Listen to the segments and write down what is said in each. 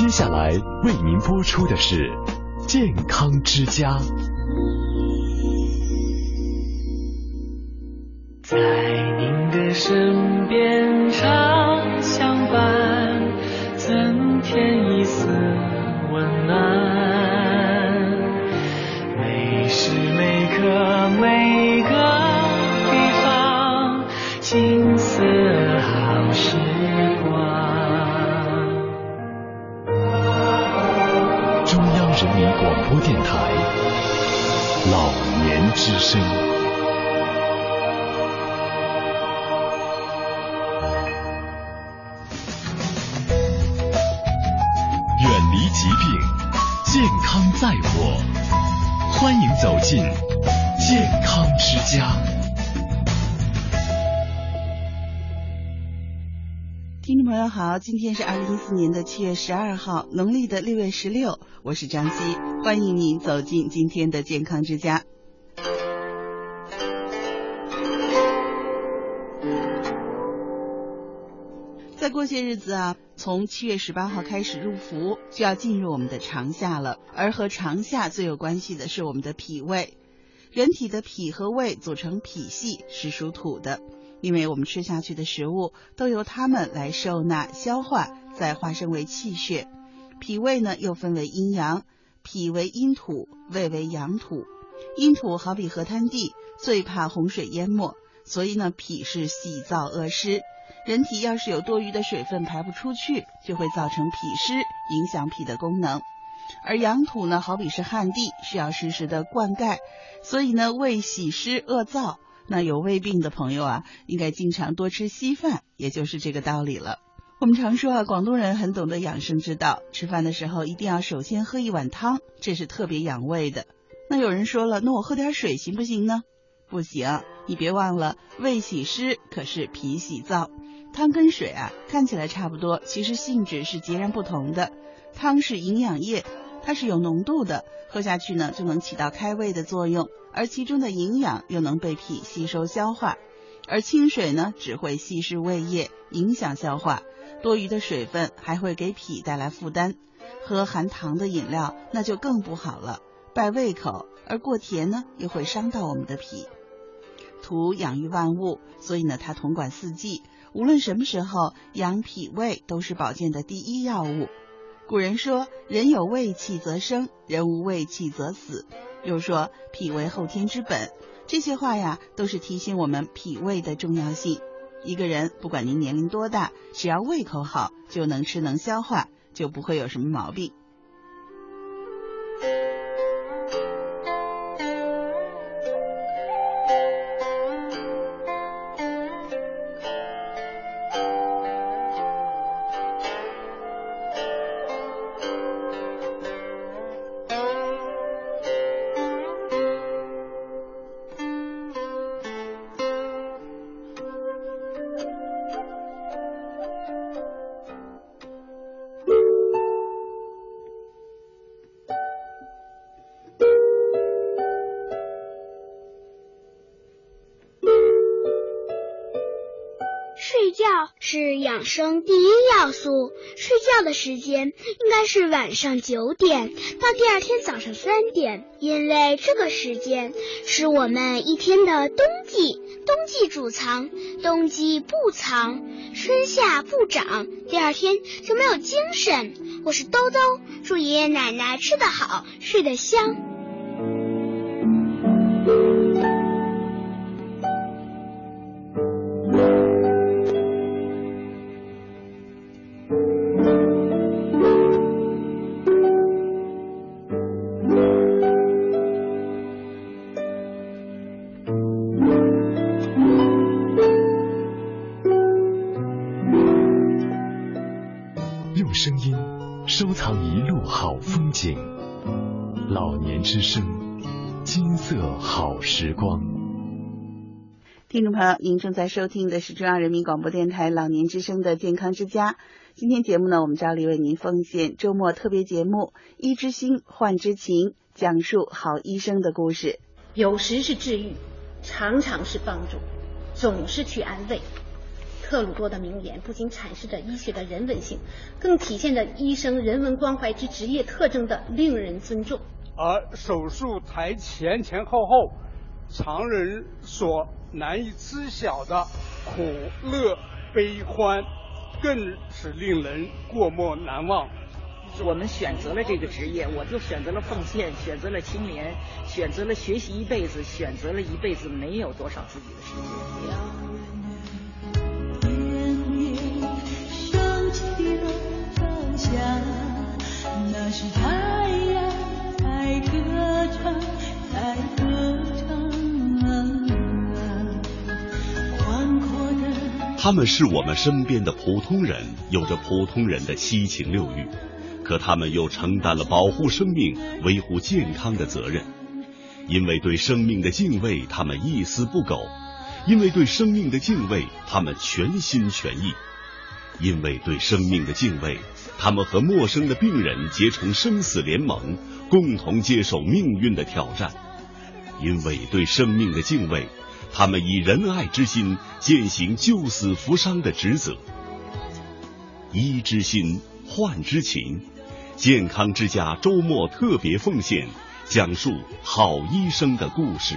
接下来为您播出的是《健康之家》。在您的身边常相伴，增添一丝温暖。每时每刻每个地方，金色好时光。民广播电台老年之声。友好，今天是二零一四年的七月十二号，农历的六月十六，我是张希，欢迎您走进今天的健康之家。再过些日子啊，从七月十八号开始入伏，就要进入我们的长夏了。而和长夏最有关系的是我们的脾胃。人体的脾和胃组成脾系，是属土的，因为我们吃下去的食物都由它们来受纳、消化，再化生为气血。脾胃呢又分为阴阳，脾为阴土，胃为阳土。阴土好比河滩地，最怕洪水淹没，所以呢脾是喜燥恶湿。人体要是有多余的水分排不出去，就会造成脾湿，影响脾的功能。而阳土呢，好比是旱地，需要时时的灌溉，所以呢，胃喜湿恶燥。那有胃病的朋友啊，应该经常多吃稀饭，也就是这个道理了。我们常说啊，广东人很懂得养生之道，吃饭的时候一定要首先喝一碗汤，这是特别养胃的。那有人说了，那我喝点水行不行呢？不行，你别忘了，胃喜湿可是脾喜燥。汤跟水啊，看起来差不多，其实性质是截然不同的。汤是营养液，它是有浓度的，喝下去呢就能起到开胃的作用，而其中的营养又能被脾吸收消化。而清水呢，只会稀释胃液，影响消化，多余的水分还会给脾带来负担。喝含糖的饮料那就更不好了，败胃口，而过甜呢又会伤到我们的脾。土养育万物，所以呢它统管四季。无论什么时候养脾胃都是保健的第一要务。古人说：“人有胃气则生，人无胃气则死。”又说：“脾为后天之本。”这些话呀，都是提醒我们脾胃的重要性。一个人不管您年龄多大，只要胃口好，就能吃能消化，就不会有什么毛病。生第一要素，睡觉的时间应该是晚上九点到第二天早上三点，因为这个时间是我们一天的冬季，冬季主藏，冬季不藏，春夏不长，第二天就没有精神。我是兜兜，祝爷爷奶奶吃得好，睡得香。之声，金色好时光。听众朋友，您正在收听的是中央人民广播电台老年之声的健康之家。今天节目呢，我们照例为您奉献周末特别节目《医之心患之情》，讲述好医生的故事。有时是治愈，常常是帮助，总是去安慰。特鲁多的名言不仅阐释着医学的人文性，更体现着医生人文关怀之职业特征的令人尊重。而手术台前前后后，常人所难以知晓的苦乐悲欢，更是令人过目难忘。我们选择了这个职业，我就选择了奉献，选择了青年，选择了学习一辈子，选择了一辈子没有多少自己的时间。他们是我们身边的普通人，有着普通人的七情六欲。可他们又承担了保护生命、维护健康的责任，因为对生命的敬畏，他们一丝不苟；因为对生命的敬畏，他们全心全意；因为对生命的敬畏，他们和陌生的病人结成生死联盟，共同接受命运的挑战；因为对生命的敬畏，他们以仁爱之心践行救死扶伤的职责。医之心，患之情。健康之家周末特别奉献，讲述好医生的故事。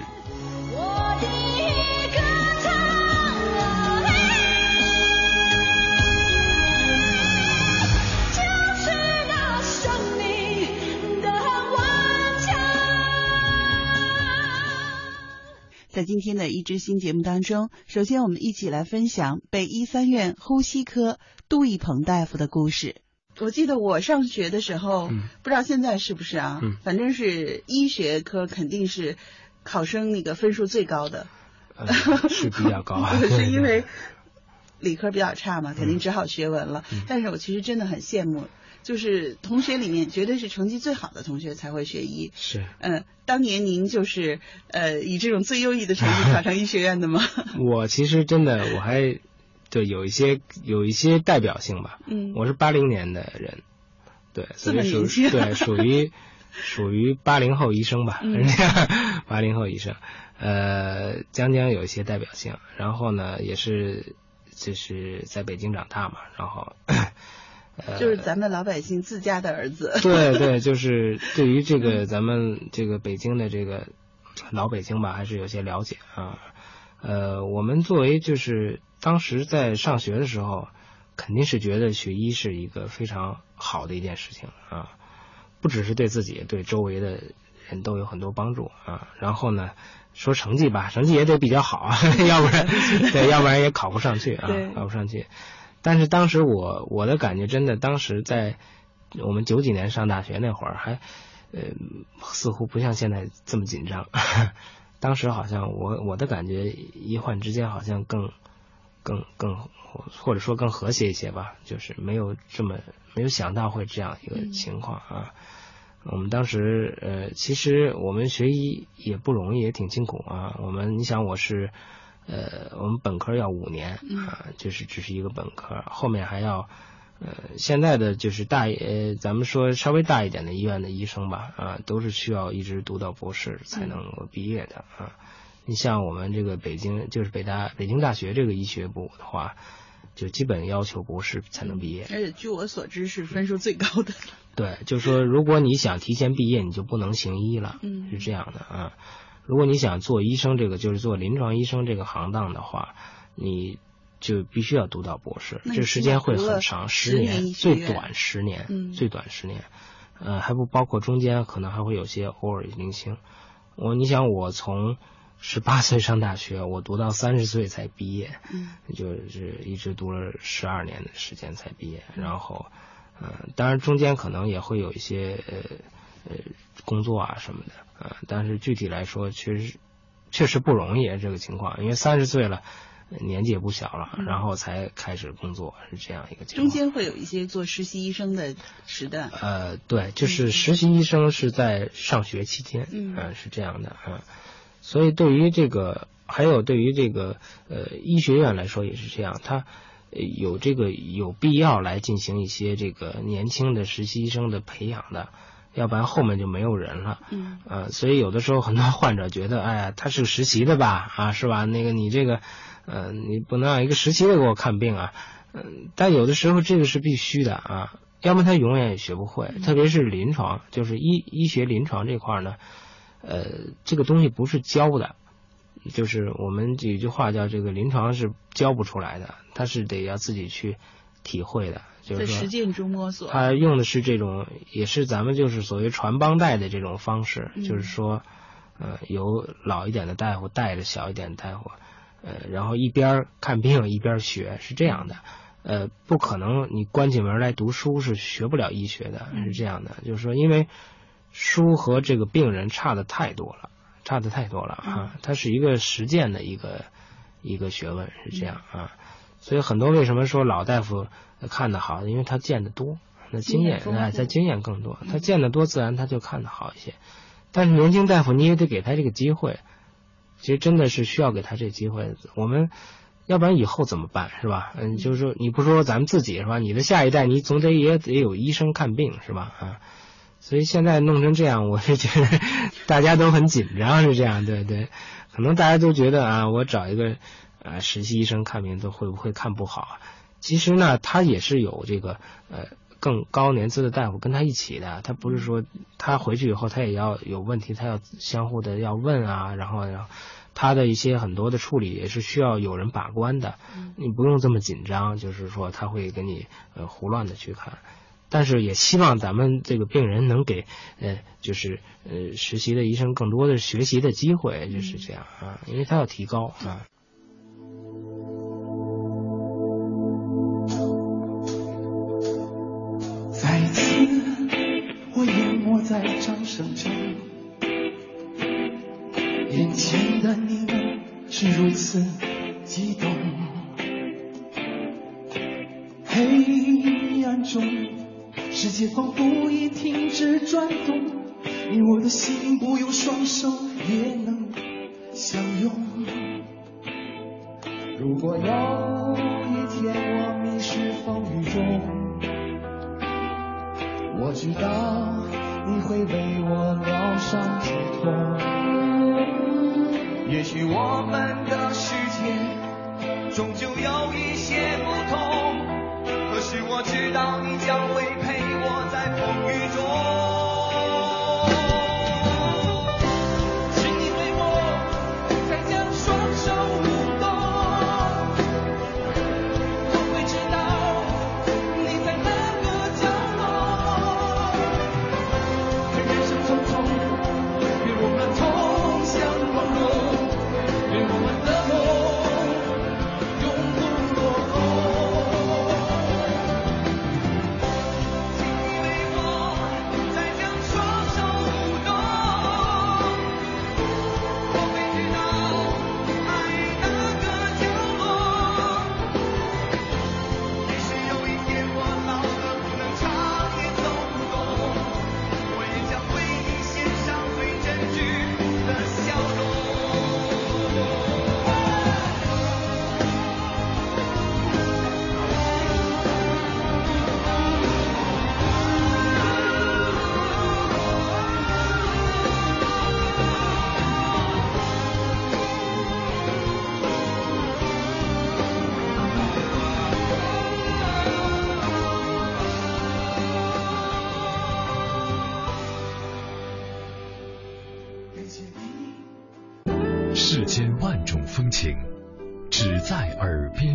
在今天的一支新节目当中，首先我们一起来分享北医三院呼吸科杜一鹏大夫的故事。我记得我上学的时候，不知道现在是不是啊？反正是医学科肯定是考生那个分数最高的，是比较高，是因为 理科比较差嘛，肯定只好学文了。但是我其实真的很羡慕，就是同学里面绝对是成绩最好的同学才会学医。是，嗯，当年您就是呃以这种最优异的成绩考上医学院的吗？我其实真的我还。对，有一些有一些代表性吧。嗯，我是八零年的人，对，所以对属于属于八零后医生吧，八零后医生，呃，将将有一些代表性。然后呢，也是就是在北京长大嘛，然后就是咱们老百姓自家的儿子。对 对，就是对于这个咱们这个北京的这个老北京吧，还是有些了解啊。呃，我们作为就是当时在上学的时候，肯定是觉得学医是一个非常好的一件事情啊，不只是对自己，对周围的人都有很多帮助啊。然后呢，说成绩吧，成绩也得比较好啊，要不然对，要不然也考不上去啊，考不上去。但是当时我我的感觉真的，当时在我们九几年上大学那会儿，还呃似乎不像现在这么紧张。当时好像我我的感觉，医患之间好像更更更或者说更和谐一些吧，就是没有这么没有想到会这样一个情况啊。我们当时呃，其实我们学医也不容易，也挺辛苦啊。我们你想我是呃，我们本科要五年啊，就是只是一个本科，后面还要。呃，现在的就是大呃，咱们说稍微大一点的医院的医生吧，啊，都是需要一直读到博士才能够毕业的啊。你像我们这个北京，就是北大北京大学这个医学部的话，就基本要求博士才能毕业。而且据我所知是分数最高的。对，就是说如果你想提前毕业，你就不能行医了，嗯，是这样的啊。如果你想做医生这个，就是做临床医生这个行当的话，你。就必须要读到博士，这时间会很长，十年，最短十年，最短十年，呃，还不包括中间可能还会有些偶尔零星。我，你想我从十八岁上大学，我读到三十岁才毕业，嗯，就是一直读了十二年的时间才毕业。然后，呃，当然中间可能也会有一些呃呃工作啊什么的，啊，但是具体来说，确实确实不容易这个情况，因为三十岁了。年纪也不小了，然后才开始工作，是这样一个情况。中间会有一些做实习医生的时段。呃，对，就是实习医生是在上学期间，嗯，是这样的啊。所以对于这个，还有对于这个呃医学院来说也是这样，他有这个有必要来进行一些这个年轻的实习医生的培养的，要不然后面就没有人了。嗯，呃，所以有的时候很多患者觉得，哎呀，他是实习的吧，啊，是吧？那个你这个。呃，你不能让一个实习的给我看病啊。嗯，但有的时候这个是必须的啊，要不然他永远也学不会。特别是临床，就是医医学临床这块呢，呃，这个东西不是教的，就是我们有句话叫这个临床是教不出来的，他是得要自己去体会的，就是在实践中摸索。他用的是这种，也是咱们就是所谓传帮带的这种方式，就是说，呃，由老一点的大夫带着小一点的大夫，呃，然后一边看病一边学，是这样的。呃，不可能，你关起门来读书是学不了医学的，是这样的。就是说，因为书和这个病人差的太多了，差的太多了啊。它是一个实践的一个一个学问，是这样啊。所以很多为什么说老大夫看得好，因为他见得多，那经验哎，他经验更多，他见得多，自然他就看得好一些。但是年轻大夫你也得给他这个机会，其实真的是需要给他这机会。我们。要不然以后怎么办是吧？嗯，就是说你不说咱们自己是吧？你的下一代你总得也得有医生看病是吧？啊，所以现在弄成这样，我是觉得 大家都很紧张是这样，对对，可能大家都觉得啊，我找一个啊实习医生看病都会不会看不好？其实呢，他也是有这个呃更高年资的大夫跟他一起的，他不是说他回去以后他也要有问题，他要相互的要问啊，然后然后。他的一些很多的处理也是需要有人把关的，你不用这么紧张，就是说他会给你呃胡乱的去看，但是也希望咱们这个病人能给呃就是呃实习的医生更多的学习的机会，就是这样啊，因为他要提高啊。如此激动，黑暗中，世界仿佛已停止转动，你我的心不用双手也能相拥。如果有一天我迷失风雨中，我知道你会为我疗伤。也许我们的世界终究有一些不同，可是我知道你将会陪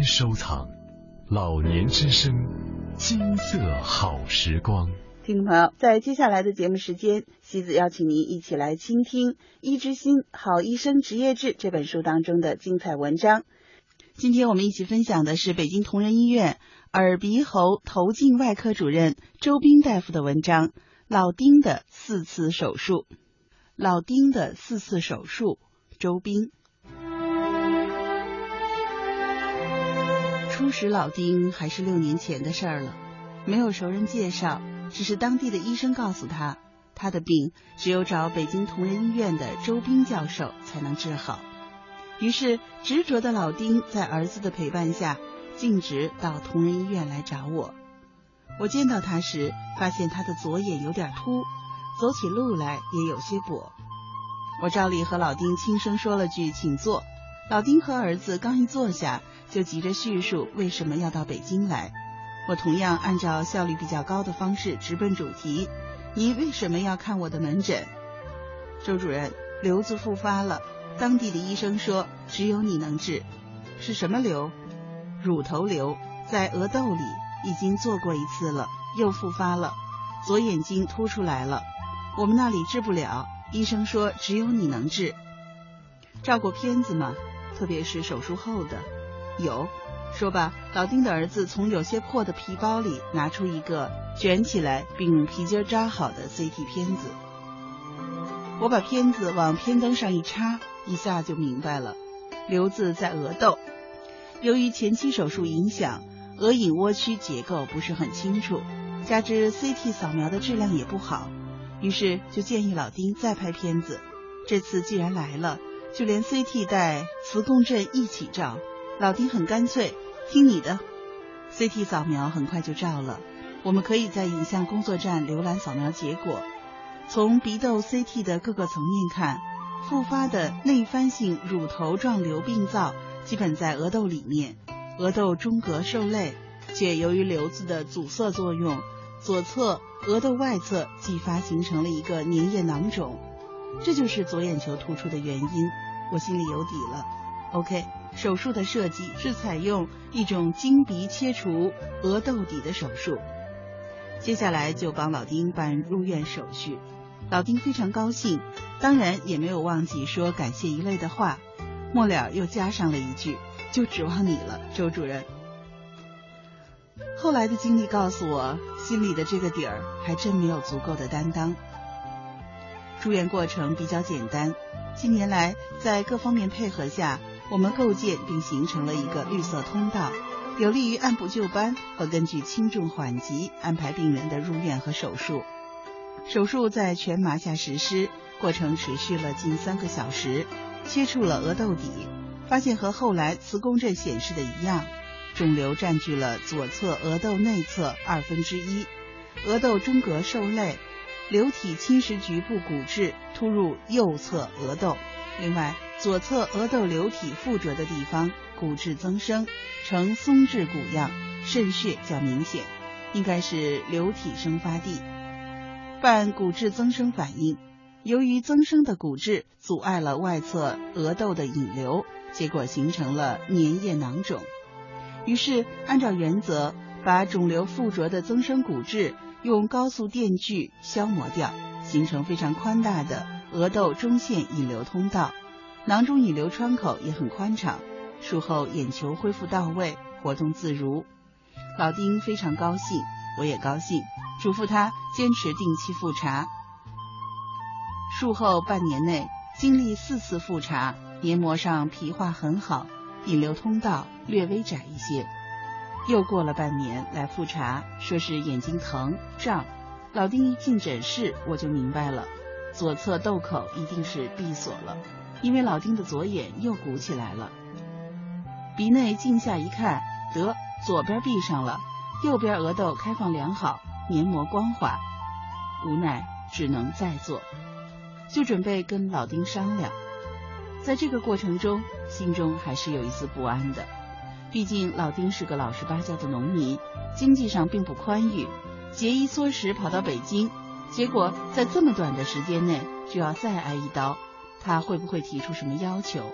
收藏老年之声，金色好时光。听众朋友，在接下来的节目时间，西子邀请您一起来倾听《医之心好医生职业志》这本书当中的精彩文章。今天我们一起分享的是北京同仁医院耳鼻喉头颈外科主任周斌大夫的文章《老丁的四次手术》。老丁的四次手术，周斌。初识老丁还是六年前的事儿了，没有熟人介绍，只是当地的医生告诉他，他的病只有找北京同仁医院的周斌教授才能治好。于是执着的老丁在儿子的陪伴下，径直到同仁医院来找我。我见到他时，发现他的左眼有点凸，走起路来也有些跛。我照例和老丁轻声说了句“请坐”，老丁和儿子刚一坐下，就急着叙述为什么要到北京来。我同样按照效率比较高的方式直奔主题：“你为什么要看我的门诊？”周主任，瘤子复发了，当地的医生说只有你能治。是什么瘤？乳头瘤，在额窦里，已经做过一次了，又复发了，左眼睛凸出来了。我们那里治不了，医生说只有你能治。照过片子吗？特别是手术后的，有。说吧，老丁的儿子从有些破的皮包里拿出一个卷起来并用皮筋扎好的 CT 片子。我把片子往片灯上一插，一下就明白了，瘤子在额窦。由于前期手术影响，额隐窝区结构不是很清楚，加之 CT 扫描的质量也不好，于是就建议老丁再拍片子。这次既然来了。就连 CT 带磁共振一起照，老丁很干脆，听你的。CT 扫描很快就照了，我们可以在影像工作站浏览扫描结果。从鼻窦 CT 的各个层面看，复发的内翻性乳头状瘤病灶基本在额窦里面，额窦中隔受累，且由于瘤子的阻塞作用，左侧额窦外侧继发形成了一个粘液囊肿。这就是左眼球突出的原因，我心里有底了。OK，手术的设计是采用一种经鼻切除额窦底的手术。接下来就帮老丁办入院手续，老丁非常高兴，当然也没有忘记说感谢一类的话，末了又加上了一句：“就指望你了，周主任。”后来的经历告诉我，心里的这个底儿还真没有足够的担当。住院过程比较简单，近年来在各方面配合下，我们构建并形成了一个绿色通道，有利于按部就班和根据轻重缓急安排病人的入院和手术。手术在全麻下实施，过程持续了近三个小时，切除了额窦底，发现和后来磁共振显示的一样，肿瘤占据了左侧额窦内侧二分之一，额窦中隔受累。瘤体侵蚀局部骨质突入右侧额窦，另外左侧额窦瘤体附着的地方骨质增生，呈松质骨样，渗血较明显，应该是瘤体生发地。伴骨质增生反应，由于增生的骨质阻碍了外侧额窦的引流，结果形成了粘液囊肿。于是按照原则，把肿瘤附着的增生骨质。用高速电锯消磨掉，形成非常宽大的额窦中线引流通道，囊中引流窗口也很宽敞。术后眼球恢复到位，活动自如。老丁非常高兴，我也高兴，嘱咐他坚持定期复查。术后半年内经历四次复查，黏膜上皮化很好，引流通道略微窄一些。又过了半年来复查，说是眼睛疼胀。老丁一进诊室，我就明白了，左侧窦口一定是闭锁了，因为老丁的左眼又鼓起来了。鼻内镜下一看，得左边闭上了，右边额窦开放良好，黏膜光滑。无奈只能再做，就准备跟老丁商量。在这个过程中，心中还是有一丝不安的。毕竟老丁是个老实巴交的农民，经济上并不宽裕，节衣缩食跑到北京，结果在这么短的时间内就要再挨一刀，他会不会提出什么要求？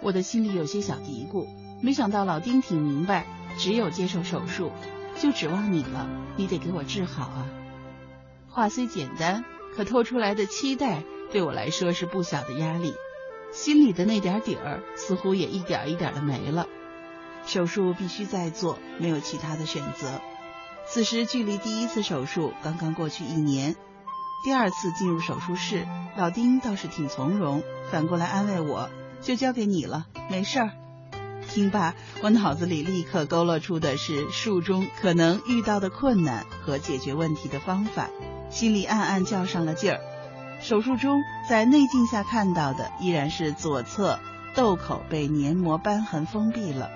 我的心里有些小嘀咕，没想到老丁挺明白，只有接受手术，就指望你了，你得给我治好啊！话虽简单，可透出来的期待对我来说是不小的压力，心里的那点底儿似乎也一点一点的没了。手术必须再做，没有其他的选择。此时距离第一次手术刚刚过去一年，第二次进入手术室，老丁倒是挺从容，反过来安慰我：“就交给你了，没事儿。”听罢，我脑子里立刻勾勒出的是术中可能遇到的困难和解决问题的方法，心里暗暗较上了劲儿。手术中在内镜下看到的依然是左侧窦口被黏膜瘢痕封闭了。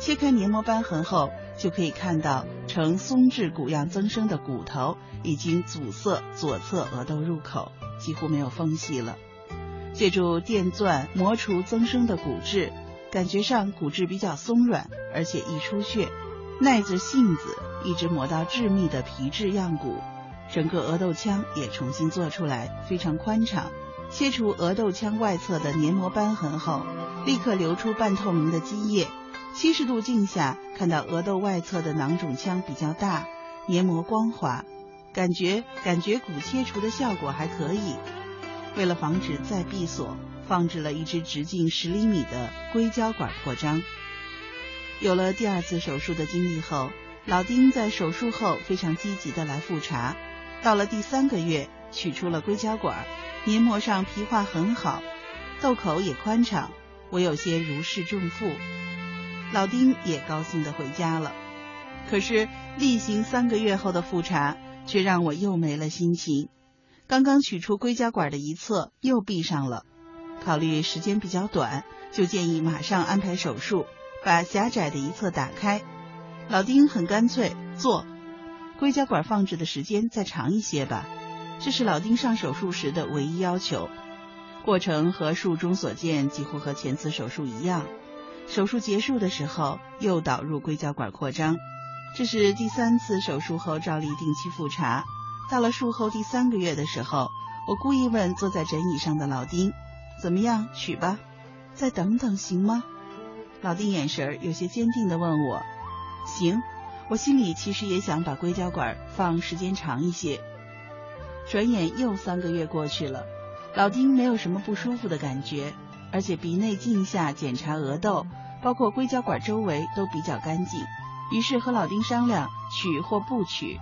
切开黏膜瘢痕后，就可以看到呈松质骨样增生的骨头已经阻塞左侧额窦入口，几乎没有缝隙了。借助电钻磨除增生的骨质，感觉上骨质比较松软，而且易出血。耐着性子，一直磨到致密的皮质样骨。整个额窦腔也重新做出来，非常宽敞。切除额窦腔外侧的黏膜瘢痕后，立刻流出半透明的积液。七十度镜下看到额窦外侧的囊肿腔比较大，黏膜光滑，感觉感觉骨切除的效果还可以。为了防止再闭锁，放置了一支直径十厘米的硅胶管扩张。有了第二次手术的经历后，老丁在手术后非常积极的来复查。到了第三个月，取出了硅胶管，黏膜上皮化很好，窦口也宽敞，我有些如释重负。老丁也高兴的回家了。可是例行三个月后的复查，却让我又没了心情。刚刚取出硅胶管的一侧又闭上了，考虑时间比较短，就建议马上安排手术，把狭窄的一侧打开。老丁很干脆，做。硅胶管放置的时间再长一些吧，这是老丁上手术时的唯一要求。过程和术中所见几乎和前次手术一样。手术结束的时候又导入硅胶管扩张，这是第三次手术后照例定期复查。到了术后第三个月的时候，我故意问坐在诊椅上的老丁：“怎么样，取吧？再等等行吗？”老丁眼神有些坚定地问我：“行。”我心里其实也想把硅胶管放时间长一些。转眼又三个月过去了，老丁没有什么不舒服的感觉，而且鼻内镜下检查额窦，包括硅胶管周围都比较干净。于是和老丁商量取或不取。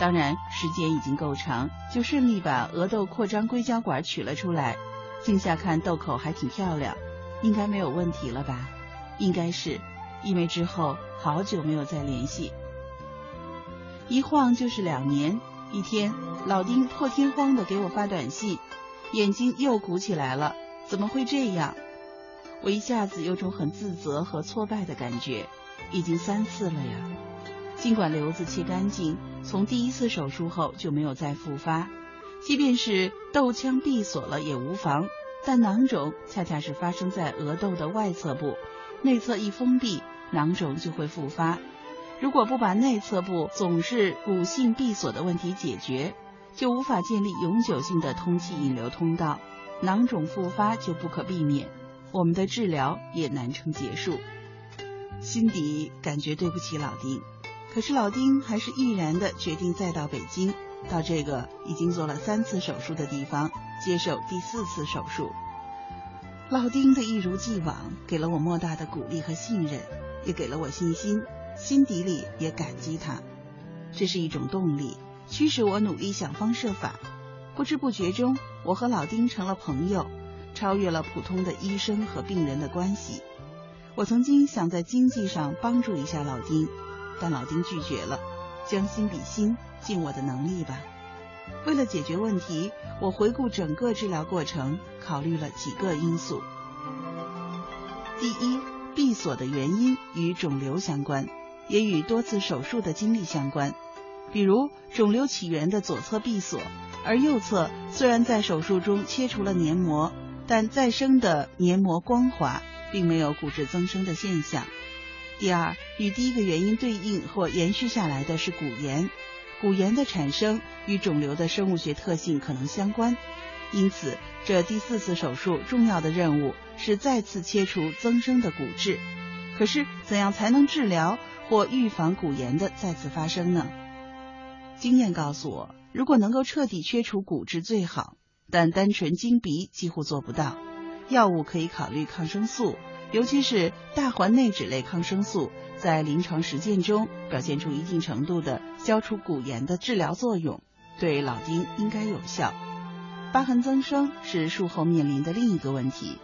当然，时间已经够长，就顺利把额窦扩张硅胶管取了出来。镜下看窦口还挺漂亮，应该没有问题了吧？应该是，因为之后好久没有再联系，一晃就是两年。一天，老丁破天荒的给我发短信，眼睛又鼓起来了，怎么会这样？我一下子有种很自责和挫败的感觉，已经三次了呀。尽管瘤子切干净，从第一次手术后就没有再复发。即便是窦腔闭锁了也无妨，但囊肿恰恰是发生在额窦的外侧部，内侧一封闭，囊肿就会复发。如果不把内侧部总是骨性闭锁的问题解决，就无法建立永久性的通气引流通道，囊肿复发就不可避免，我们的治疗也难成结束。心底感觉对不起老丁。可是老丁还是毅然的决定再到北京，到这个已经做了三次手术的地方接受第四次手术。老丁的一如既往给了我莫大的鼓励和信任，也给了我信心，心底里也感激他。这是一种动力，驱使我努力想方设法。不知不觉中，我和老丁成了朋友，超越了普通的医生和病人的关系。我曾经想在经济上帮助一下老丁。但老丁拒绝了，将心比心，尽我的能力吧。为了解决问题，我回顾整个治疗过程，考虑了几个因素。第一，闭锁的原因与肿瘤相关，也与多次手术的经历相关。比如，肿瘤起源的左侧闭锁，而右侧虽然在手术中切除了黏膜，但再生的黏膜光滑，并没有骨质增生的现象。第二，与第一个原因对应或延续下来的是骨炎，骨炎的产生与肿瘤的生物学特性可能相关，因此这第四次手术重要的任务是再次切除增生的骨质。可是，怎样才能治疗或预防骨炎的再次发生呢？经验告诉我，如果能够彻底切除骨质最好，但单纯经鼻几乎做不到。药物可以考虑抗生素。尤其是大环内酯类抗生素，在临床实践中表现出一定程度的消除骨炎的治疗作用，对老丁应该有效。疤痕增生是术后面临的另一个问题，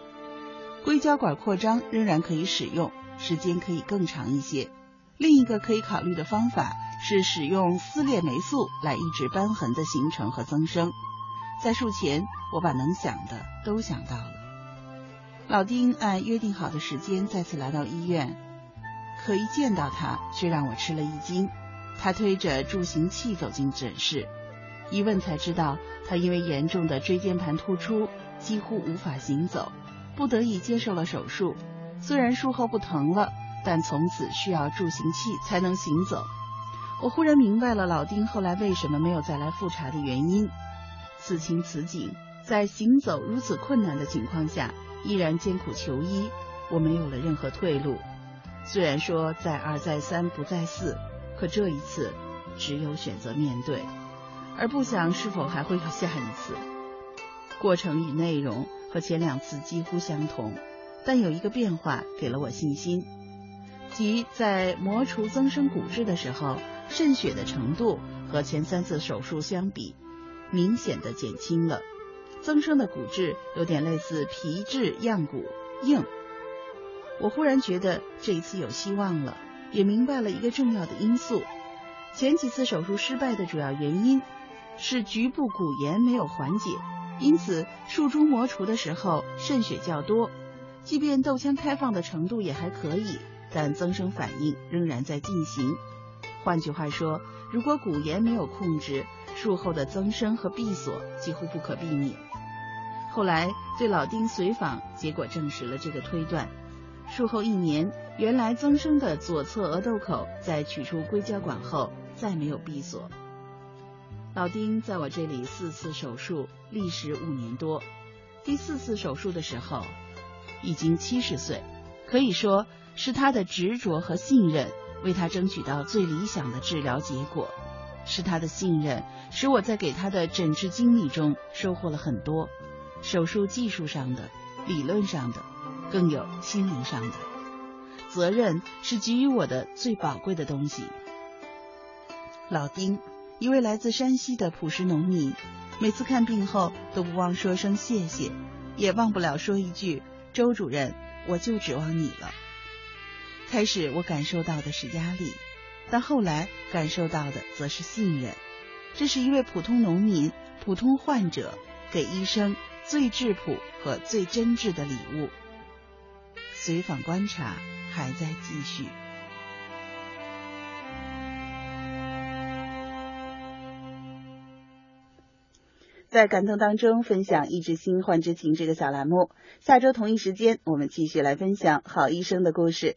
硅胶管扩张仍然可以使用，时间可以更长一些。另一个可以考虑的方法是使用丝裂霉素来抑制瘢痕的形成和增生。在术前，我把能想的都想到了。老丁按约定好的时间再次来到医院，可一见到他，却让我吃了一惊。他推着助行器走进诊室，一问才知道，他因为严重的椎间盘突出，几乎无法行走，不得已接受了手术。虽然术后不疼了，但从此需要助行器才能行走。我忽然明白了老丁后来为什么没有再来复查的原因。此情此景，在行走如此困难的情况下，依然艰苦求医，我没有了任何退路。虽然说再二再三不再四，可这一次只有选择面对，而不想是否还会有下一次。过程与内容和前两次几乎相同，但有一个变化给了我信心，即在磨除增生骨质的时候，渗血的程度和前三次手术相比，明显的减轻了。增生的骨质有点类似皮质样骨，硬。我忽然觉得这一次有希望了，也明白了一个重要的因素：前几次手术失败的主要原因是局部骨炎没有缓解。因此，术中磨除的时候渗血较多，即便窦腔开放的程度也还可以，但增生反应仍然在进行。换句话说，如果骨炎没有控制，术后的增生和闭锁几乎不可避免。后来对老丁随访，结果证实了这个推断。术后一年，原来增生的左侧额窦口在取出硅胶管后再没有闭锁。老丁在我这里四次手术，历时五年多。第四次手术的时候，已经七十岁，可以说是他的执着和信任为他争取到最理想的治疗结果。是他的信任，使我在给他的诊治经历中收获了很多，手术技术上的、理论上的，更有心灵上的。责任是给予我的最宝贵的东西。老丁。一位来自山西的朴实农民，每次看病后都不忘说声谢谢，也忘不了说一句：“周主任，我就指望你了。”开始我感受到的是压力，但后来感受到的则是信任。这是一位普通农民、普通患者给医生最质朴和最真挚的礼物。随访观察还在继续。在感动当中分享“医治心，患之情”这个小栏目。下周同一时间，我们继续来分享好医生的故事。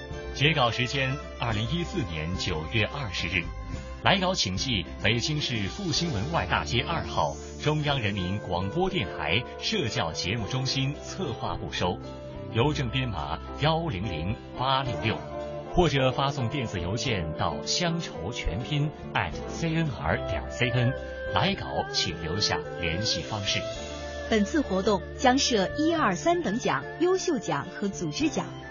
截稿时间：二零一四年九月二十日。来稿请寄北京市复兴门外大街二号中央人民广播电台社教节目中心策划部收，邮政编码幺零零八六六。或者发送电子邮件到乡愁全拼 @cnr 点 cn，来稿请留下联系方式。本次活动将设一二三等奖、优秀奖和组织奖，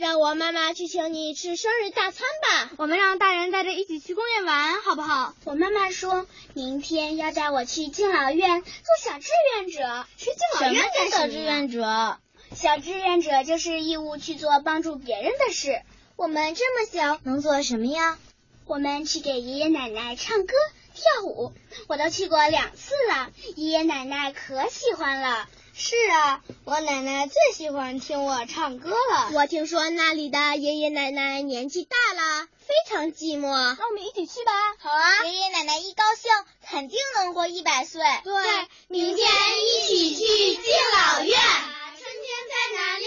让我妈妈去请你吃生日大餐吧。我们让大人带着一起去公园玩，好不好？我妈妈说明天要带我去敬老院做小志愿者。去敬老院做小志愿者？小志愿者就是义务去做帮助别人的事。我们这么小，能做什么呀？我们去给爷爷奶奶唱歌跳舞，我都去过两次了，爷爷奶奶可喜欢了。是啊，我奶奶最喜欢听我唱歌了。我听说那里的爷爷奶奶年纪大了，非常寂寞。那我们一起去吧。好啊，爷爷奶奶一高兴，肯定能活一百岁。对，明天一起去敬老院。春天在哪里？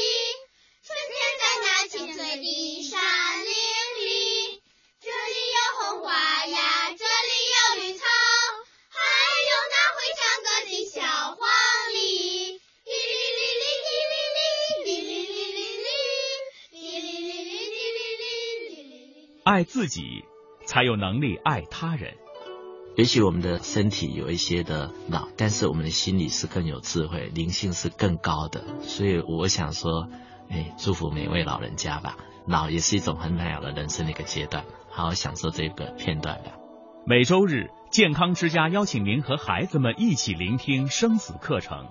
春天在那青翠的山林里。这里有红花呀，这里有绿草，还有那会唱歌的小黄爱自己，才有能力爱他人。也许我们的身体有一些的老，但是我们的心理是更有智慧，灵性是更高的。所以我想说，哎，祝福每位老人家吧。老也是一种很美好的人生的一个阶段，好好享受这个片段吧。每周日，健康之家邀请您和孩子们一起聆听生死课程。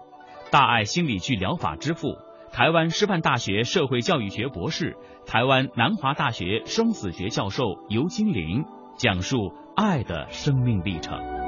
大爱心理剧疗法之父，台湾师范大学社会教育学博士、台湾南华大学生死学教授尤金玲讲述爱的生命历程。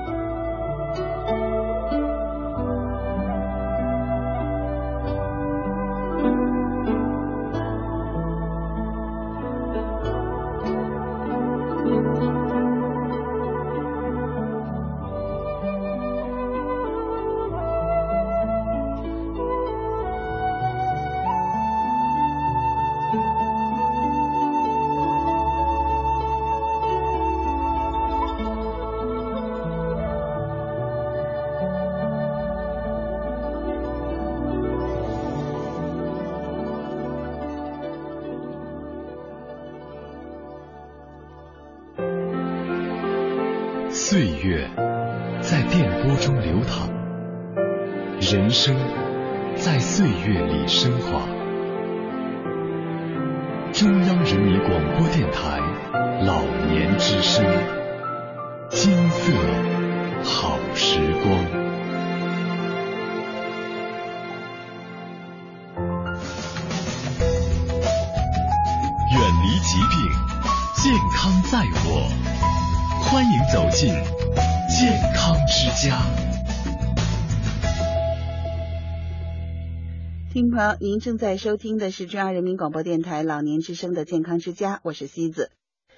听众朋友，您正在收听的是中央人民广播电台老年之声的健康之家，我是西子，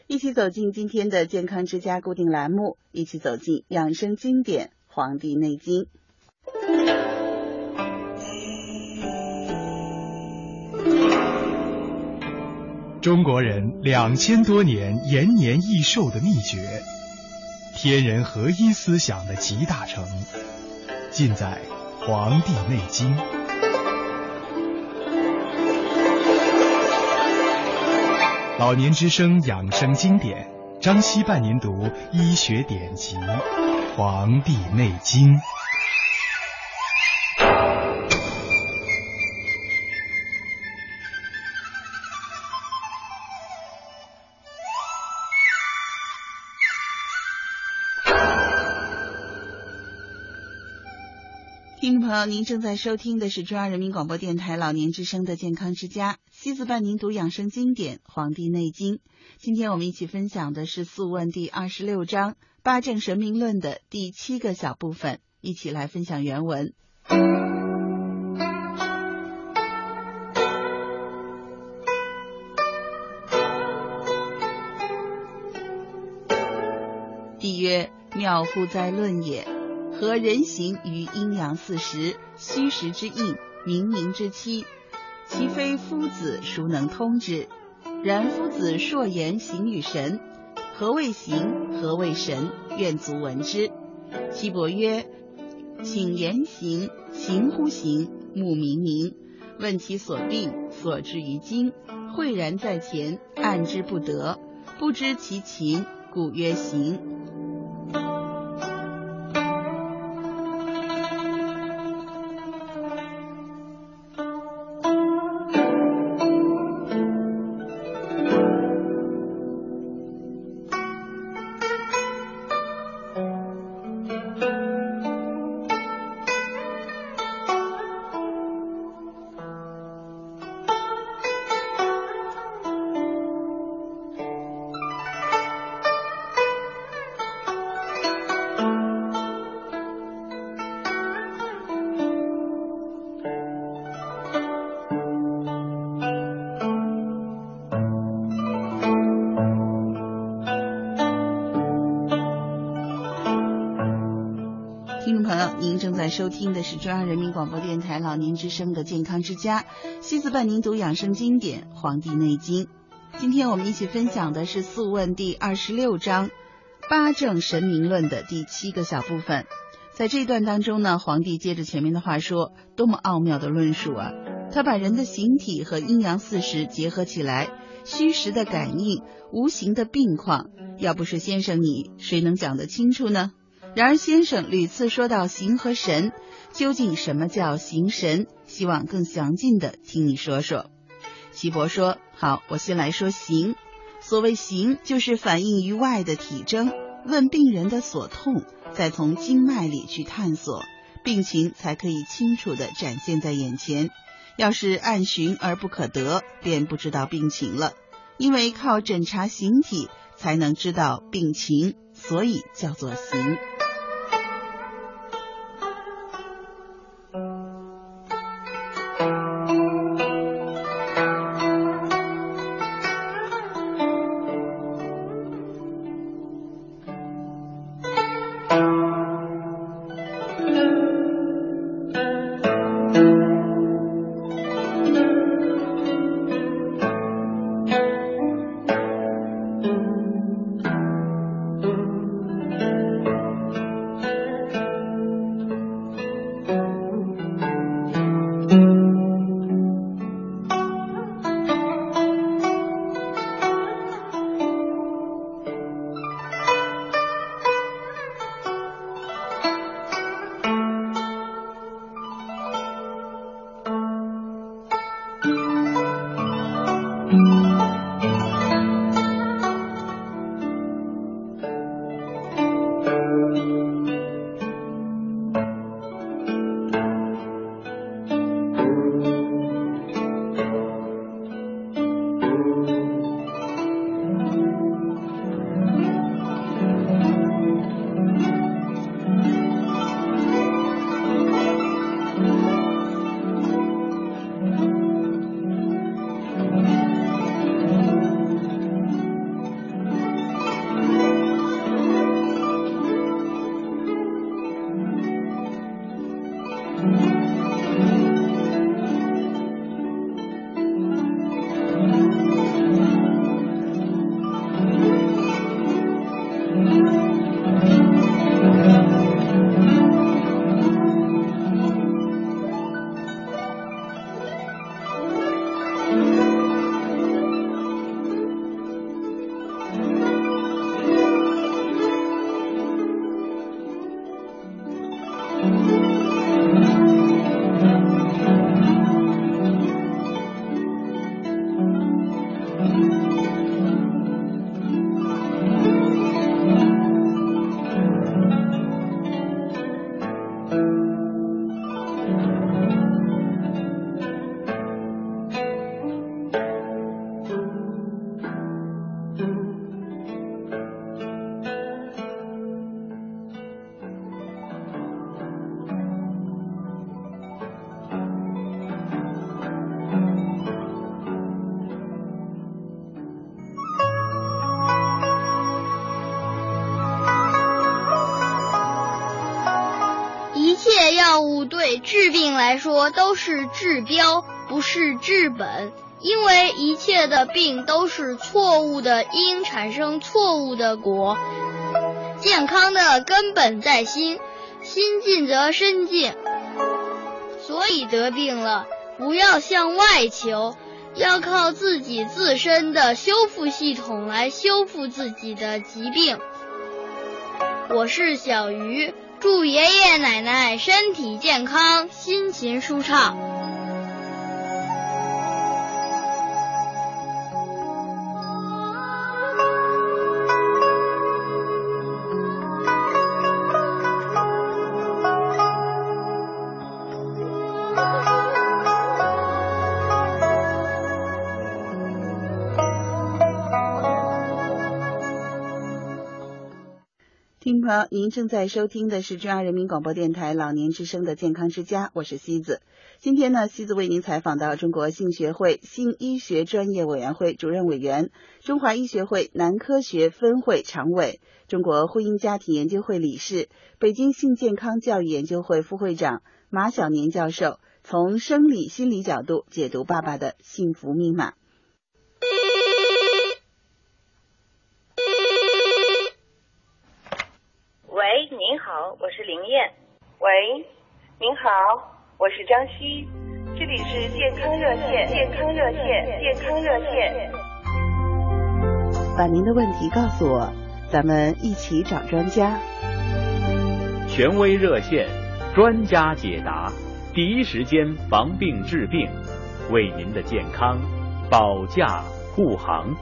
一起走进今天的健康之家固定栏目，一起走进养生经典《黄帝内经》。中国人两千多年延年益寿的秘诀。天人合一思想的集大成，尽在《黄帝内经》。老年之声养生经典，张希伴您读医学典籍《黄帝内经》。您正在收听的是中央人民广播电台老年之声的健康之家，西子伴您读养生经典《黄帝内经》。今天我们一起分享的是《素问》第二十六章《八正神明论》的第七个小部分，一起来分享原文。帝曰：妙乎哉论也！合人行于阴阳四时，虚实之应，冥冥之期。其非夫子，孰能通之？然夫子硕言行与神，何谓形？何谓神？愿足闻之。岐伯曰：请言行，行乎行？目明明。问其所病，所至于今，晦然在前，按之不得，不知其情，故曰行。收听的是中央人民广播电台老年之声的健康之家，西子伴您读养生经典《黄帝内经》。今天我们一起分享的是《素问》第二十六章《八正神明论》的第七个小部分。在这一段当中呢，皇帝接着前面的话说，多么奥妙的论述啊！他把人的形体和阴阳四时结合起来，虚实的感应，无形的病况。要不是先生你，谁能讲得清楚呢？然而先生屡次说到形和神，究竟什么叫形神？希望更详尽的听你说说。岐伯说：“好，我先来说形。所谓形，就是反映于外的体征。问病人的所痛，再从经脉里去探索病情，才可以清楚的展现在眼前。要是暗寻而不可得，便不知道病情了。因为靠诊查形体，才能知道病情，所以叫做形。”都是治标，不是治本，因为一切的病都是错误的因产生错误的果。健康的根本在心，心静则身静。所以得病了，不要向外求，要靠自己自身的修复系统来修复自己的疾病。我是小鱼。祝爷爷奶奶身体健康，心情舒畅。您正在收听的是中央人民广播电台老年之声的健康之家，我是西子。今天呢，西子为您采访到中国性学会性医学专业委员会主任委员、中华医学会男科学分会常委、中国婚姻家庭研究会理事、北京性健康教育研究会副会长马小年教授，从生理心理角度解读爸爸的幸福密码。喂，您好，我是林燕。喂，您好，我是张希，这里是健康热线，健康热线，健康热线。把您的问题告诉我，咱们一起找专家。权威热线，专家解答，第一时间防病治病，为您的健康保驾护航。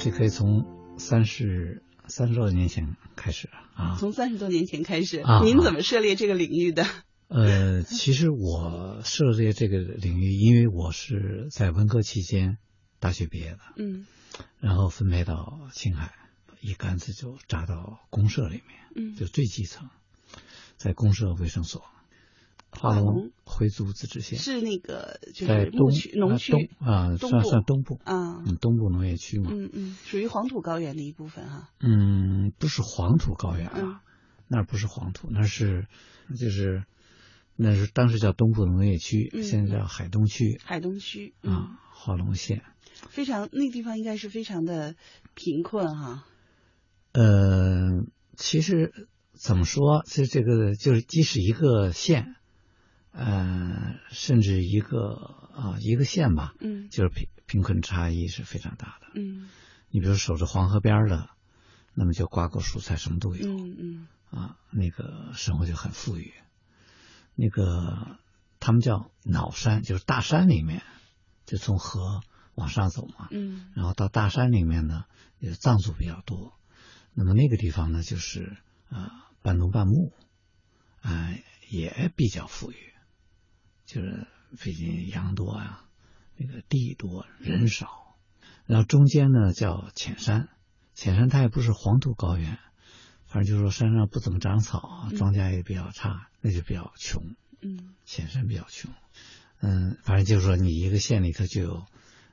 这可以从三十三十多年前开始啊。从三十多年前开始，啊您怎么涉猎这个领域的？呃，其实我涉猎这个领域，因为我是在文革期间大学毕业的，嗯然后分配到青海，一竿子就扎到公社里面，嗯就最基层，在公社卫生所，华龙回族自治县。是那个就是在东牧区农啊区东啊，算算东部。啊嗯，东部农业区嘛，嗯嗯，属于黄土高原的一部分哈。嗯，不是黄土高原啊，嗯。那不是黄土，那是就是那是当时叫东部农业区，嗯现在叫海东区。海东区，嗯，啊，华龙县。非常那地方应该是非常的贫困哈。呃，其实怎么说，其实这个就是即使一个县，呃，甚至一个啊、一个县吧，嗯就是贫贫困差异是非常大的。嗯你比如守着黄河边儿的，那么就瓜果蔬菜什么都有。嗯嗯啊，那个生活就很富裕。那个他们叫脑山，就是大山里面，就从河往上走嘛，嗯然后到大山里面呢，也藏族比较多。那么那个地方呢，就是呃半农半牧，呃也比较富裕，就是北京羊多啊，那个地多人少。然后中间呢叫浅山，浅山它也不是黄土高原，反正就是说山上不怎么长草，庄稼也比较差，那就比较穷。嗯浅山比较穷，嗯，反正就是说你一个县里头就有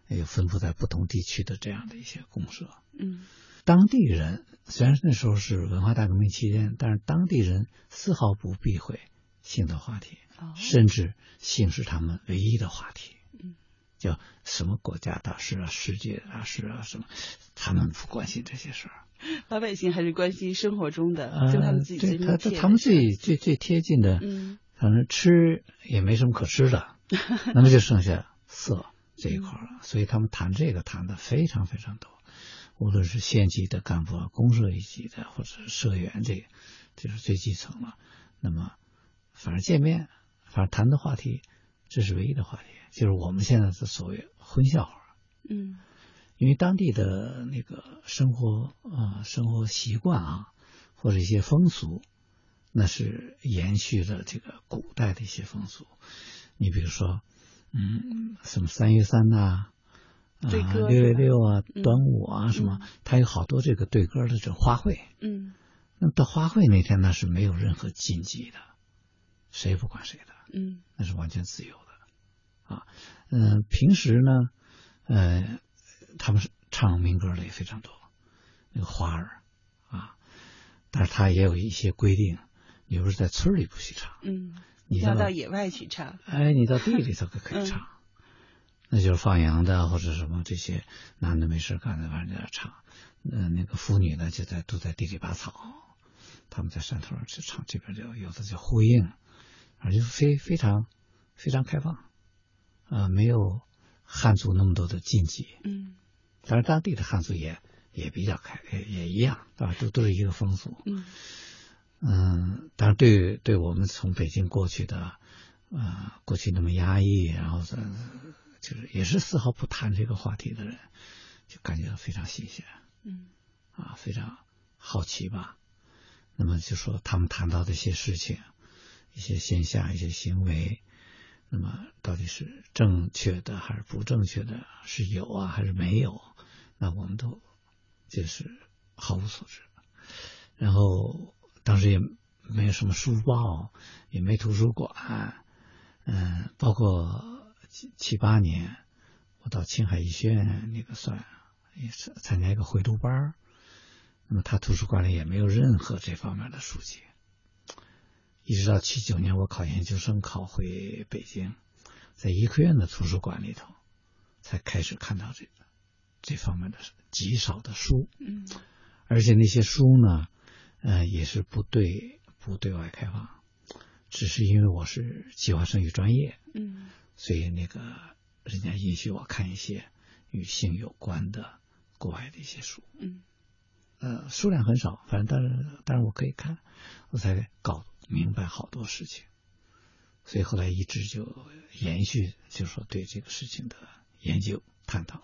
有分布在不同地区的这样的一些公社。嗯当地人虽然那时候是文化大革命期间，但是当地人丝毫不避讳性的话题，哦甚至性是他们唯一的话题。嗯，叫什么国家大事啊、世界大事啊什么，他们不关心这些事儿。老百姓还是关心生活中的，呃跟他们自己他最最最贴近的，嗯反正吃也没什么可吃的，那么就剩下色这一块儿了。所以他们谈这个谈的非常非常多，无论是县级的干部啊、公社一级的，或者是社员这个，就是最基层了。那么反正见面，反正谈的话题，这是唯一的话题，就是我们现在的所谓荤笑话。嗯因为当地的那个生活啊、生活习惯啊，或者一些风俗，那是延续了这个古代的一些风俗。你比如说，嗯，什么三月三呐、啊，六月六啊，嗯端午啊，什么，它有好多这个对歌的这种花卉。嗯那到花卉那天呢，是没有任何禁忌的，谁也不管谁的。嗯那是完全自由的啊。嗯、平时呢，呃，他们是唱民歌的也非常多，那个花儿啊，但是他也有一些规定，你不是在村里不许唱，嗯，你要到野外去唱。哎，你到地里头可可以唱，那就是放羊的或者什么这些男的没事干的，反正在那唱，嗯、那个妇女呢就在都在地里拔草，他们在山头上去唱，这边就有的就呼应，而且非非常非常开放，啊、没有汉族那么多的禁忌，嗯。当然当地的汉族也也比较开，也也一样，啊，都都是一个风俗，嗯。嗯，当然对对我们从北京过去的，呃，过去那么压抑，然后呃就是也是丝毫不谈这个话题的人，就感觉到非常新鲜，嗯。啊，非常好奇吧。那么就说他们谈到的一些事情、一些现象、一些行为，那么到底是正确的还是不正确的，是有啊还是没有，那我们都就是毫无所知。然后当时也没有什么书报，也没图书馆，嗯，包括七七八年，我到青海医学院那个算也是参加一个回读班那么他图书馆里也没有任何这方面的书籍，一直到七九年我考研究生考回北京，在医科院的图书馆里头，才开始看到这个这方面的极少的书，嗯。而且那些书呢，呃，也是不对不对外开放，只是因为我是计划生育专业，嗯，所以那个人家允许我看一些与性有关的国外的一些书，嗯，呃，数量很少，反正但是但是我可以看，我才搞明白好多事情，所以后来一直就延续，就是说对这个事情的研究探讨。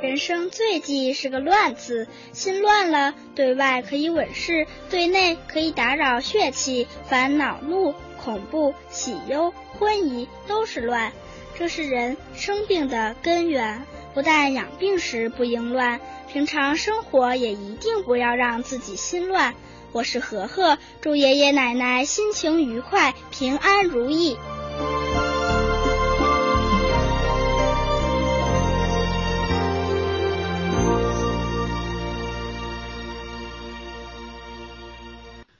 人生最忌是个乱字，心乱了，对外可以稳事，对内可以打扰血气，烦恼怒、恐怖、喜忧、昏疑都是乱，这是人生病的根源。不但养病时不应乱，平常生活也一定不要让自己心乱。我是和和，祝爷爷奶奶心情愉快，平安如意。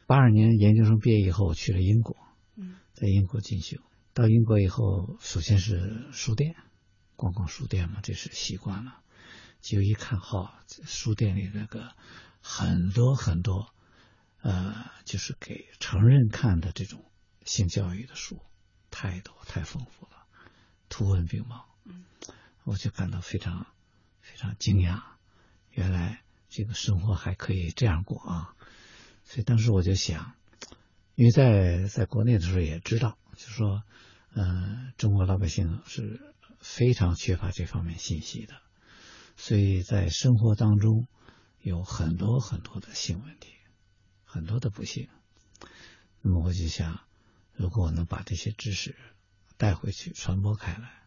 八二年研究生毕业以后，我去了英国，嗯，在英国进修。到英国以后，首先是书店，逛逛书店嘛，这是习惯了。就一看，哈，书店里那个很多很多，呃，就是给成人看的这种性教育的书，太多太丰富了，图文并茂。嗯，我就感到非常非常惊讶，原来这个生活还可以这样过啊！所以当时我就想，因为在在国内的时候也知道，就说，呃，中国老百姓是非常缺乏这方面信息的，所以在生活当中有很多很多的性问题，很多的不幸。那么我就想，如果我能把这些知识带回去传播开来，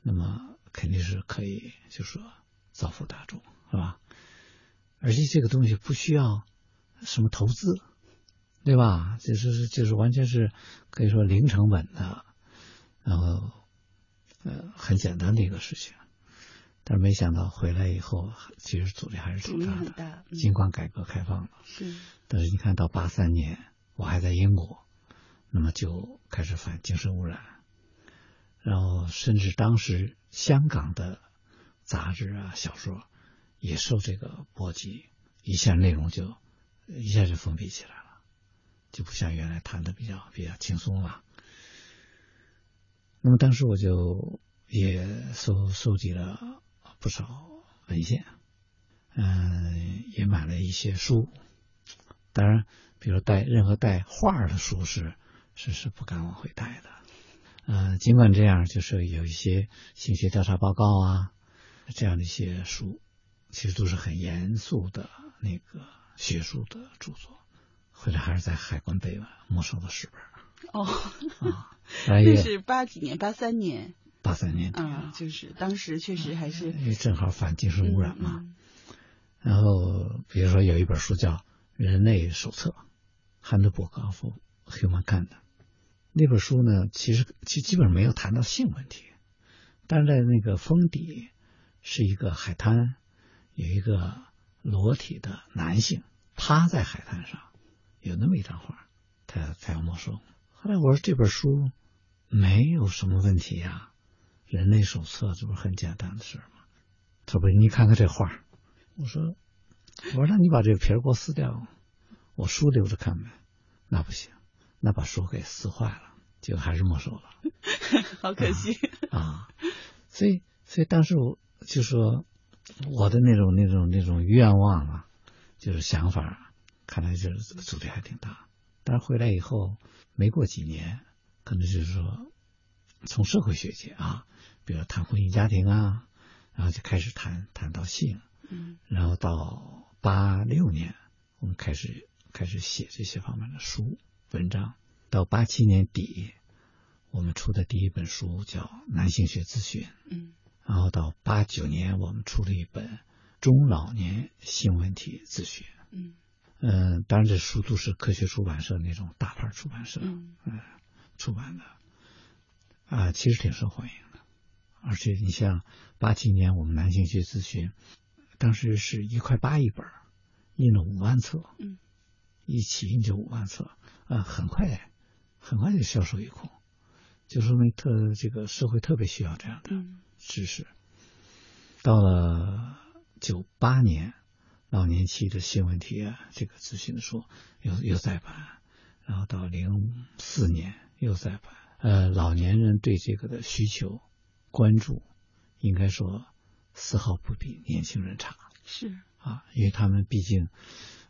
那么肯定是可以，就说造福大众，是吧？而且这个东西不需要。什么投资，对吧？就是就是完全是可以说零成本的，然后呃很简单的一个事情，但是没想到回来以后，其实阻力还是挺大的。大嗯、尽管改革开放了，是，但是你看到八三年我还在英国，那么就开始反精神污染，然后甚至当时香港的杂志啊小说也受这个波及，一下内容就。一下就封闭起来了，就不像原来谈的比较比较轻松了。那么当时我就也搜搜集了不少文献，嗯，也买了一些书。当然，比如带任何带画的书是是是不敢往回带的。嗯，尽管这样，就是有一些性学调查报告啊，这样的一些书，其实都是很严肃的那个。学术的著作，回来还是在海关被没收了十本。哦，啊，那是八几年？八三年。八三年啊，就是当时确实还是因为正好反精神污染嘛。嗯、然后比如说有一本书叫《人类手册》，汉德伯格夫 Humankind，那本书呢，其实其基本上没有谈到性问题，但是在那个封底是一个海滩，有一个。裸体的男性趴在海滩上，有那么一张画，他才要没收。后来我说这本书没有什么问题呀，人类手册这不是很简单的事吗？他说不，你看看这画。我说我说那你把这个皮儿给我撕掉，我书留着看呗。那不行，那把书给撕坏了，结果还是没收了。好可惜啊！啊所以所以当时我就说。我的那种那种那种愿望啊，就是想法，看来就是阻力还挺大。但是回来以后，没过几年，可能就是说，从社会学界啊，比如谈婚姻家庭啊，然后就开始谈谈到性，嗯，然后到八六年，我们开始开始写这些方面的书文章。到八七年底，我们出的第一本书叫《男性学咨询》，嗯。然后到八九年，我们出了一本《中老年性问题咨询》。嗯嗯，当然这书都是科学出版社那种大牌出版社嗯。出版的，啊，其实挺受欢迎的。而且你像八七年我们男性去咨询，当时是一块八一本，印了五万册，嗯，一起印就五万册，啊，很快很快就销售一空，就说明特这个社会特别需要这样的。嗯。知识。到了九八年老年期的新问题啊，这个咨询书又又再版，然后到零四年又再版。呃，老年人对这个的需求关注，应该说丝毫不比年轻人差。是啊，因为他们毕竟，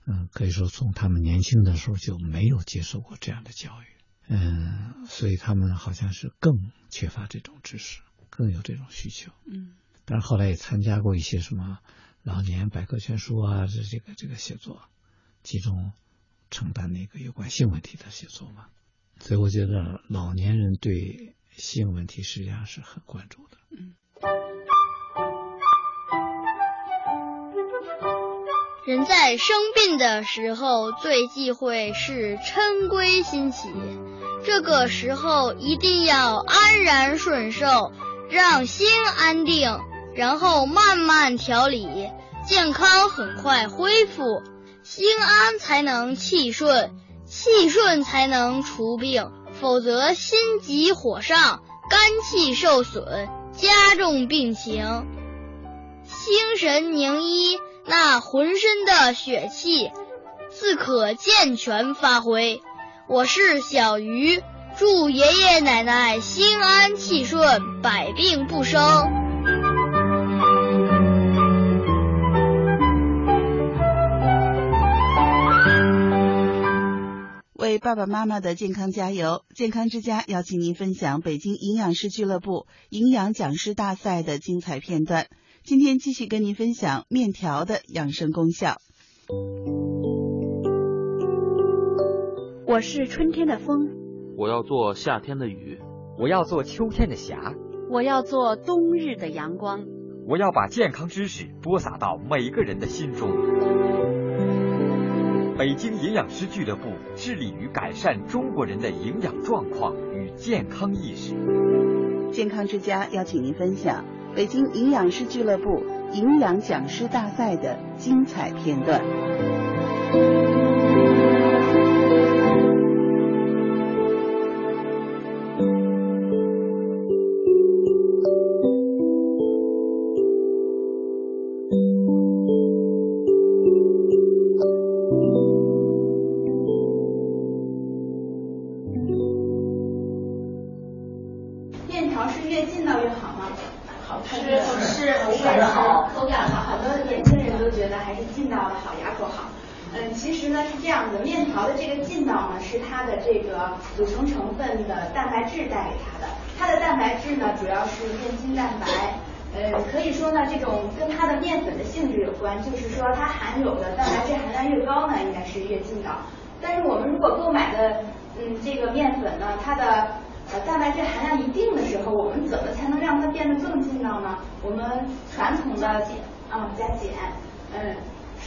嗯，可以说从他们年轻的时候就没有接受过这样的教育，嗯，所以他们好像是更缺乏这种知识，更有这种需求。嗯，但是后来也参加过一些什么老年百科全书啊，这这个这个写作，其中承担那个有关性问题的写作嘛。所以我觉得老年人对性问题实际上是很关注的。嗯。人在生病的时候，最忌讳是嗔归心起。这个时候一定要安然顺受，让心安定，然后慢慢调理，健康很快恢复。心安才能气顺，气顺才能除病，否则心急火上，肝气受损，加重病情。心神凝一。那浑身的血气自可健全发挥。我是小鱼，祝爷爷奶奶心安气顺，百病不生。为爸爸妈妈的健康加油！健康之家邀请您分享北京营养师俱乐部营养讲师大赛的精彩片段。今天继续跟您分享面条的养生功效。我是春天的风，我要做夏天的雨，我要做秋天的霞，我要做冬日的阳光，我要把健康知识播撒到每个人的心中。北京营养师俱乐部致力于改善中国人的营养状况与健康意识。健康之家邀请您分享。北京营养师俱乐部营养讲师大赛的精彩片段。的这个组成成分的蛋白质带给它的，它的蛋白质呢主要是面筋蛋白，呃，可以说呢这种跟它的面粉的性质有关，就是说它含有的蛋白质含量越高呢，应该是越劲道。但是我们如果购买的嗯这个面粉呢，它的呃蛋白质含量一定的时候，我们怎么才能让它变得更劲道呢？我们传统的啊加碱，嗯。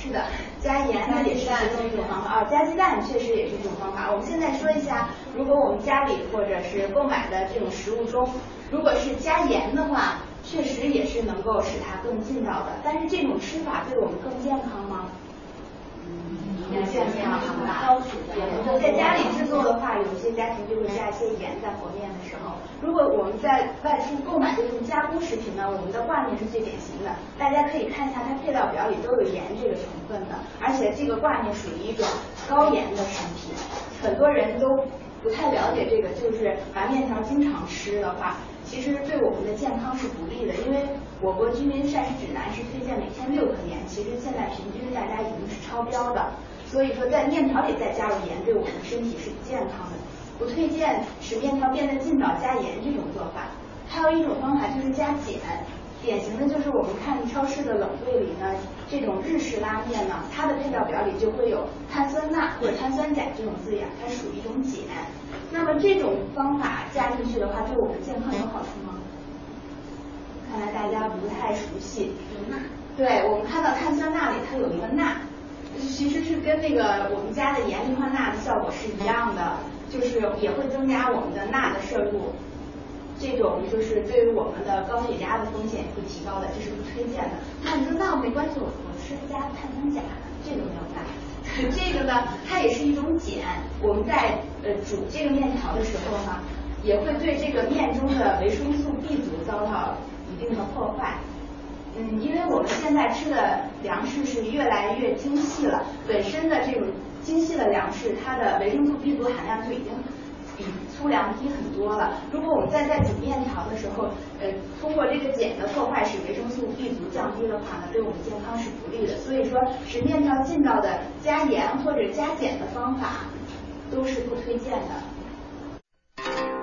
是的，加盐呢也是其中一种方法啊，加鸡蛋确实也是一种方法。我们现在说一下，如果我们家里或者是购买的这种食物中，如果是加盐的话，确实也是能够使它更劲道的。但是这种吃法对我们更健康吗？健康的，在家里制作的话，有些家庭就会加一些盐在和面的时候。如果我们在外出购买这种加工食品呢，我们的挂面是最典型的。大家可以看一下它配料表里都有盐这个成分的，而且这个挂面属于一种高盐的食品，很多人都不太了解这个，就是把面条经常吃的话，其实对我们的健康是不利的，因为我国居民膳食指南是推荐每天六克盐，其实现在平均大家已经是超标的。所以说，在面条里再加入盐，对我们的身体是不健康的，不推荐使面条变得劲道加盐这种做法。还有一种方法就是加碱，典型的就是我们看超市的冷柜里呢，这种日式拉面呢，它的配料表里就会有碳酸钠或者碳酸钾这种字眼，它属于一种碱。那么这种方法加进去的话，对我们健康有好处吗？看来大家不太熟悉。有钠。对，我们看到碳酸钠里它有一个钠。其实是跟那个我们加的盐氯化钠的效果是一样的，就是也会增加我们的钠的摄入，这种就是对于我们的高血压的风险会提高的，这是不推荐的。那你说那没关系，我我吃加碳酸钾，这个没有钠。这个呢，它也是一种碱，我们在呃煮这个面条的时候呢，也会对这个面中的维生素 B 族遭到一定的破坏。嗯，因为我们现在吃的粮食是越来越精细了，本身的这种精细的粮食，它的维生素 B 族含量就已经粗粮低很多了。如果我们再在煮面条的时候，呃，通过这个碱的破坏使维生素 B 族降低的话呢，对我们健康是不利的。所以说，使面条劲道的加盐或者加碱的方法都是不推荐的。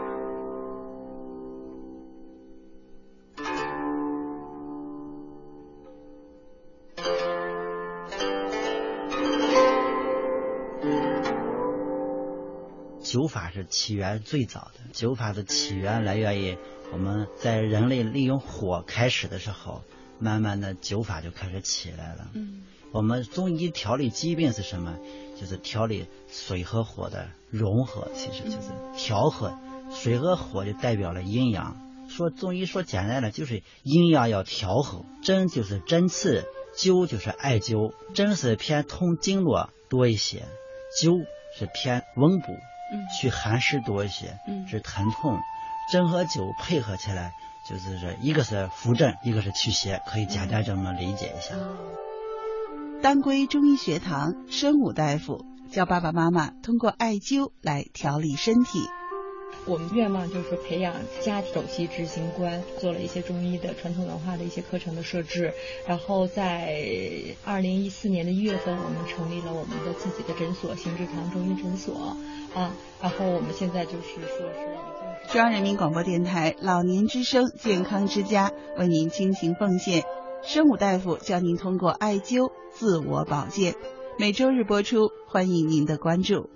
酒法是起源最早的，灸法的起源来源于我们在人类利用火开始的时候，慢慢的灸法就开始起来了。嗯，我们中医调理疾病是什么？就是调理水和火的融合，其实就是调和。水和火就代表了阴阳。说中医说简单了，就是阴阳要调和。针就是针刺，灸就是艾灸。针是偏通经络多一些，灸是偏温补。去寒湿多一些，是疼痛。针和灸配合起来，就是说一个是扶正，一个是驱邪，可以简单这么理解一下。当归中医学堂生武大夫教爸爸妈妈通过艾灸来调理身体。我们愿望就是培养家首席执行官，做了一些中医的传统文化的一些课程的设置。然后在二零一四年的一月份，我们成立了我们的自己的诊所——行之堂中医诊所啊。然后我们现在就是说是中央人民广播电台老年之声健康之家为您倾情奉献，生武大夫教您通过艾灸自我保健，每周日播出，欢迎您的关注。